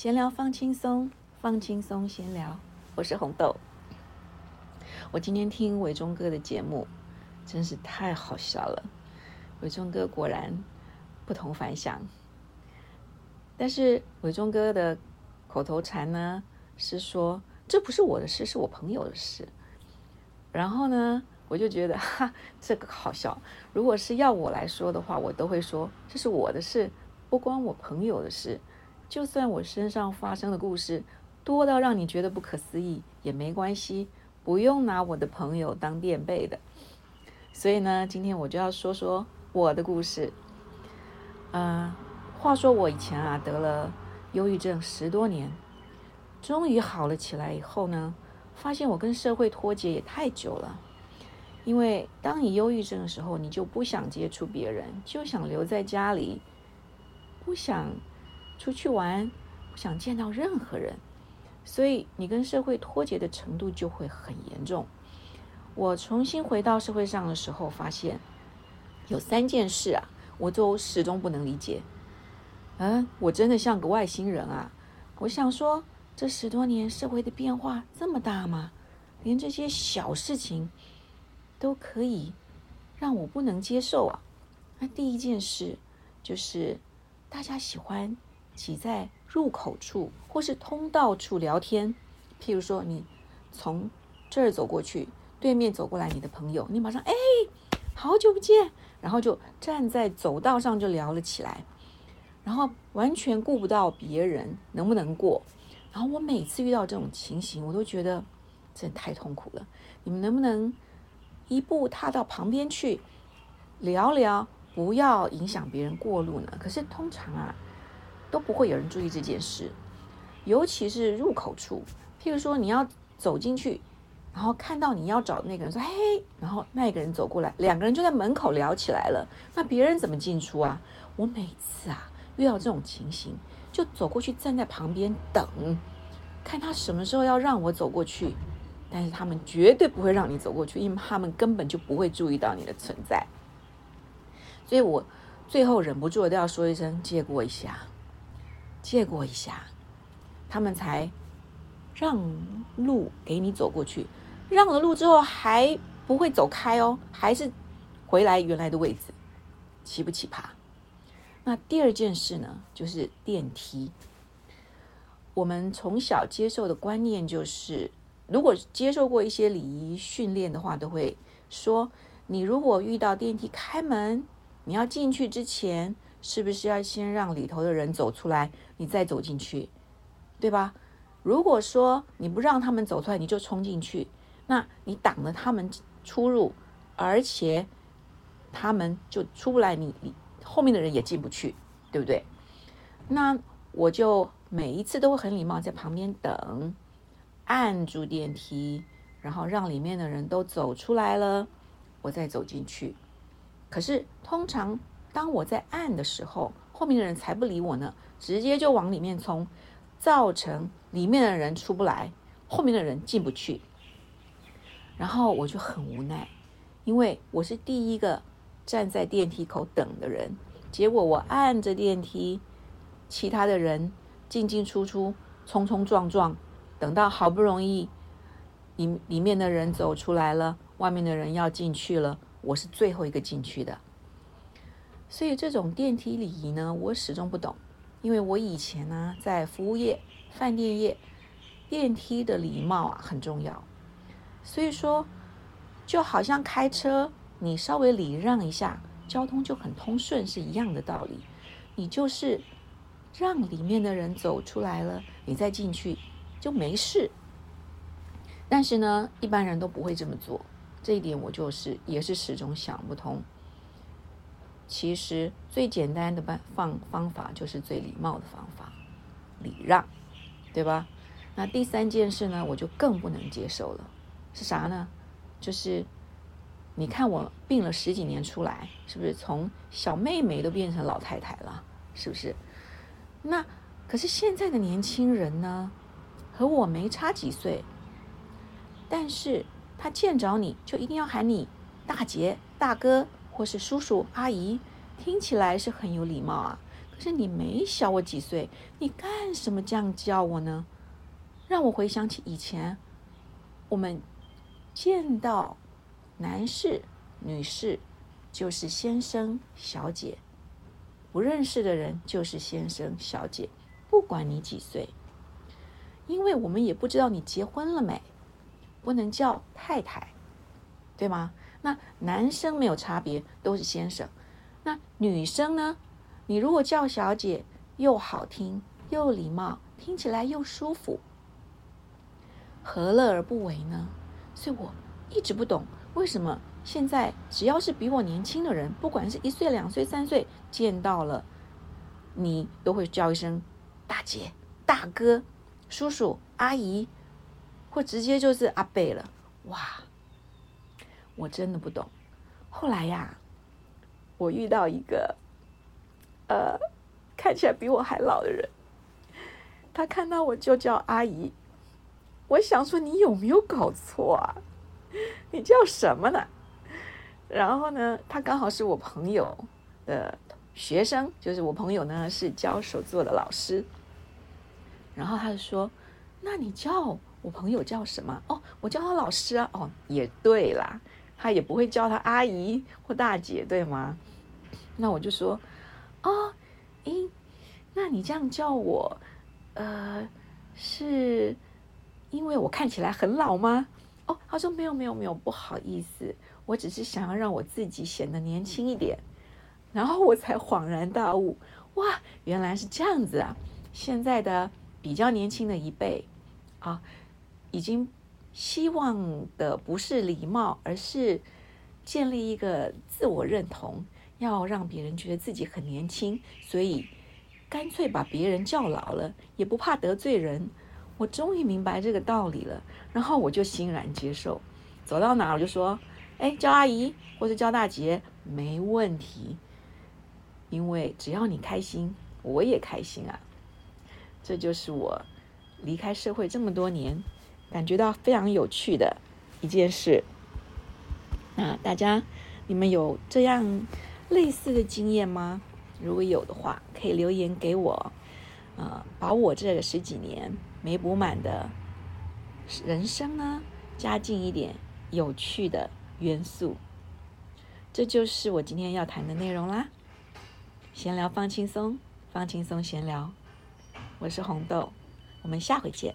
闲聊放轻松，放轻松闲聊。我是红豆。我今天听伟忠哥的节目，真是太好笑了。伟忠哥果然不同凡响。但是伟忠哥的口头禅呢，是说这不是我的事，是我朋友的事。然后呢，我就觉得哈，这个好笑。如果是要我来说的话，我都会说这是我的事，不关我朋友的事。就算我身上发生的故事多到让你觉得不可思议，也没关系，不用拿我的朋友当垫背的。所以呢，今天我就要说说我的故事。嗯，话说我以前啊得了忧郁症十多年，终于好了起来以后呢，发现我跟社会脱节也太久了。因为当你忧郁症的时候，你就不想接触别人，就想留在家里，不想。出去玩，不想见到任何人，所以你跟社会脱节的程度就会很严重。我重新回到社会上的时候，发现有三件事啊，我都始终不能理解。嗯，我真的像个外星人啊！我想说，这十多年社会的变化这么大吗？连这些小事情都可以让我不能接受啊！那第一件事就是大家喜欢。挤在入口处或是通道处聊天，譬如说你从这儿走过去，对面走过来你的朋友，你马上哎，好久不见，然后就站在走道上就聊了起来，然后完全顾不到别人能不能过。然后我每次遇到这种情形，我都觉得真的太痛苦了。你们能不能一步踏到旁边去聊聊，不要影响别人过路呢？可是通常啊。都不会有人注意这件事，尤其是入口处。譬如说，你要走进去，然后看到你要找的那个人说：“嘿。”然后那一个人走过来，两个人就在门口聊起来了。那别人怎么进出啊？我每次啊遇到这种情形，就走过去站在旁边等，看他什么时候要让我走过去。但是他们绝对不会让你走过去，因为他们根本就不会注意到你的存在。所以我最后忍不住都要说一声：“借过一下。”借过一下，他们才让路给你走过去。让了路之后还不会走开哦，还是回来原来的位置，奇不奇葩？那第二件事呢，就是电梯。我们从小接受的观念就是，如果接受过一些礼仪训练的话，都会说：你如果遇到电梯开门，你要进去之前。是不是要先让里头的人走出来，你再走进去，对吧？如果说你不让他们走出来，你就冲进去，那你挡了他们出入，而且他们就出不来，你你后面的人也进不去，对不对？那我就每一次都会很礼貌，在旁边等，按住电梯，然后让里面的人都走出来了，我再走进去。可是通常。当我在按的时候，后面的人才不理我呢，直接就往里面冲，造成里面的人出不来，后面的人进不去。然后我就很无奈，因为我是第一个站在电梯口等的人，结果我按着电梯，其他的人进进出出，冲冲撞撞，等到好不容易里里面的人走出来了，外面的人要进去了，我是最后一个进去的。所以这种电梯礼仪呢，我始终不懂，因为我以前呢在服务业、饭店业，电梯的礼貌啊很重要。所以说，就好像开车，你稍微礼让一下，交通就很通顺是一样的道理。你就是让里面的人走出来了，你再进去就没事。但是呢，一般人都不会这么做，这一点我就是也是始终想不通。其实最简单的办方方法就是最礼貌的方法，礼让，对吧？那第三件事呢，我就更不能接受了，是啥呢？就是你看我病了十几年出来，是不是从小妹妹都变成老太太了？是不是？那可是现在的年轻人呢，和我没差几岁，但是他见着你就一定要喊你大姐、大哥。或是叔叔阿姨，听起来是很有礼貌啊。可是你没小我几岁，你干什么这样叫我呢？让我回想起以前，我们见到男士、女士就是先生、小姐，不认识的人就是先生、小姐，不管你几岁，因为我们也不知道你结婚了没，不能叫太太，对吗？那男生没有差别，都是先生。那女生呢？你如果叫小姐，又好听又礼貌，听起来又舒服。何乐而不为呢？所以我一直不懂，为什么现在只要是比我年轻的人，不管是一岁、两岁、三岁，见到了你都会叫一声大姐、大哥、叔叔、阿姨，或直接就是阿贝了。哇，我真的不懂。后来呀，我遇到一个呃看起来比我还老的人，他看到我就叫阿姨。我想说，你有没有搞错啊？你叫什么呢？然后呢，他刚好是我朋友的学生，就是我朋友呢是教手作的老师。然后他就说：“那你叫我朋友叫什么？”哦，我叫他老师啊。哦，也对啦，他也不会叫他阿姨或大姐，对吗？那我就说：“哦，咦，那你这样叫我，呃，是？”因为我看起来很老吗？哦，他说没有没有没有，不好意思，我只是想要让我自己显得年轻一点。然后我才恍然大悟，哇，原来是这样子啊！现在的比较年轻的一辈啊，已经希望的不是礼貌，而是建立一个自我认同，要让别人觉得自己很年轻，所以干脆把别人叫老了，也不怕得罪人。我终于明白这个道理了，然后我就欣然接受。走到哪我就说：“哎，叫阿姨或者叫大姐没问题，因为只要你开心，我也开心啊。”这就是我离开社会这么多年，感觉到非常有趣的一件事。那大家，你们有这样类似的经验吗？如果有的话，可以留言给我。呃，把我这个十几年。没补满的人生呢，加进一点有趣的元素，这就是我今天要谈的内容啦。闲聊放轻松，放轻松闲聊，我是红豆，我们下回见。